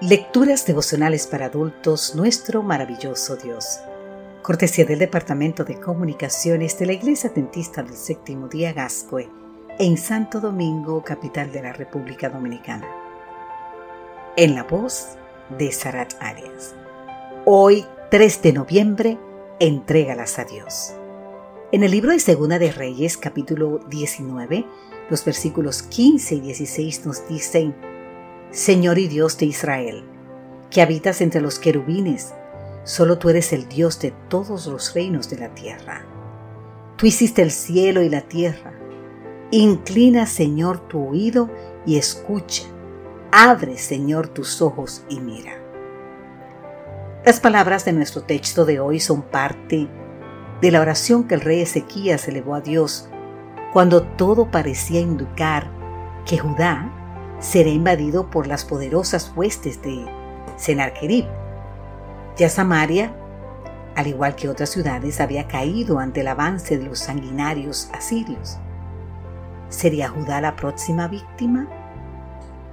Lecturas devocionales para adultos, nuestro maravilloso Dios. Cortesía del Departamento de Comunicaciones de la Iglesia Adventista del Séptimo Día Gascue, en Santo Domingo, capital de la República Dominicana. En la voz de Sarat Arias. Hoy, 3 de noviembre, entrégalas a Dios. En el libro de Segunda de Reyes, capítulo 19, los versículos 15 y 16 nos dicen, Señor y Dios de Israel, que habitas entre los querubines, solo tú eres el Dios de todos los reinos de la tierra. Tú hiciste el cielo y la tierra. Inclina, Señor, tu oído y escucha. Abre, Señor, tus ojos y mira. Las palabras de nuestro texto de hoy son parte de la oración que el rey Ezequías elevó a Dios cuando todo parecía indicar que Judá será invadido por las poderosas huestes de Sennacherib. Ya Samaria, al igual que otras ciudades, había caído ante el avance de los sanguinarios asirios. ¿Sería Judá la próxima víctima?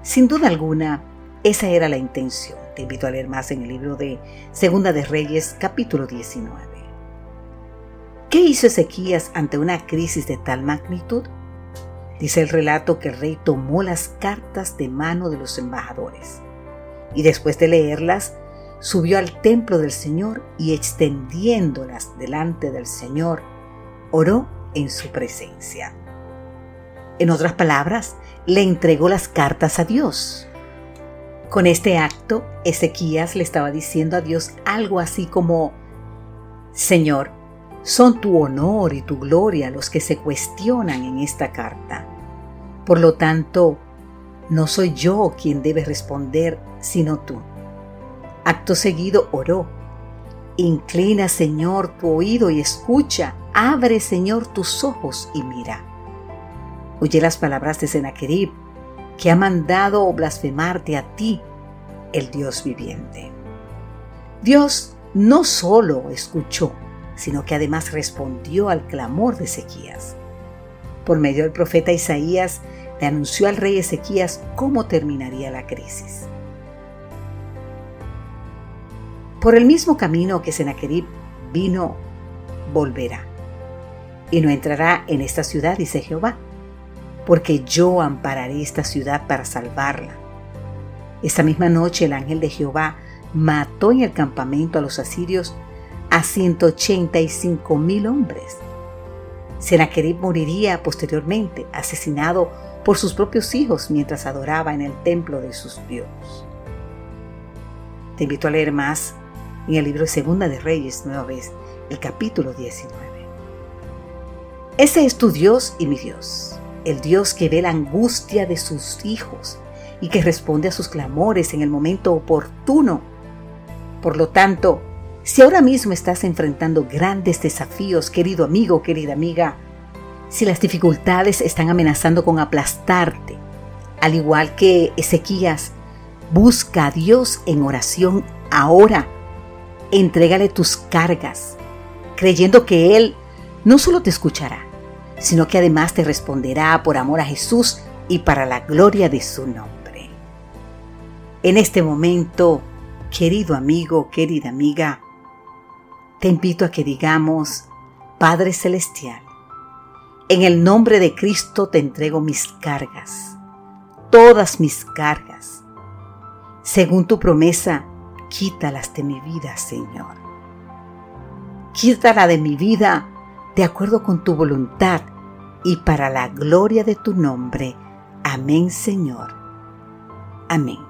Sin duda alguna, esa era la intención. Te invito a leer más en el libro de Segunda de Reyes, capítulo 19. ¿Qué hizo Ezequías ante una crisis de tal magnitud? Dice el relato que el rey tomó las cartas de mano de los embajadores y después de leerlas subió al templo del Señor y extendiéndolas delante del Señor, oró en su presencia. En otras palabras, le entregó las cartas a Dios. Con este acto, Ezequías le estaba diciendo a Dios algo así como, Señor, son tu honor y tu gloria los que se cuestionan en esta carta. Por lo tanto, no soy yo quien debe responder, sino tú. Acto seguido oró. Inclina, Señor, tu oído y escucha. Abre, Señor, tus ojos y mira. Oye las palabras de Sennacherib, que ha mandado blasfemarte a ti, el Dios viviente. Dios no solo escuchó, sino que además respondió al clamor de Ezequías. Por medio del profeta Isaías, le anunció al rey Ezequías cómo terminaría la crisis. Por el mismo camino que Sennacherib vino, volverá. Y no entrará en esta ciudad, dice Jehová, porque yo ampararé esta ciudad para salvarla. Esta misma noche el ángel de Jehová mató en el campamento a los asirios a 185 mil hombres. Sennacherib moriría posteriormente, asesinado por sus propios hijos mientras adoraba en el templo de sus dioses. Te invito a leer más en el libro de Segunda de Reyes, nueva vez, el capítulo 19. Ese es tu Dios y mi Dios, el Dios que ve la angustia de sus hijos y que responde a sus clamores en el momento oportuno. Por lo tanto, si ahora mismo estás enfrentando grandes desafíos, querido amigo, querida amiga, si las dificultades están amenazando con aplastarte, al igual que Ezequías, busca a Dios en oración ahora. Entrégale tus cargas, creyendo que Él no solo te escuchará, sino que además te responderá por amor a Jesús y para la gloria de su nombre. En este momento, querido amigo, querida amiga, te invito a que digamos, Padre Celestial, en el nombre de Cristo te entrego mis cargas, todas mis cargas. Según tu promesa, quítalas de mi vida, Señor. Quítala de mi vida de acuerdo con tu voluntad y para la gloria de tu nombre. Amén, Señor. Amén.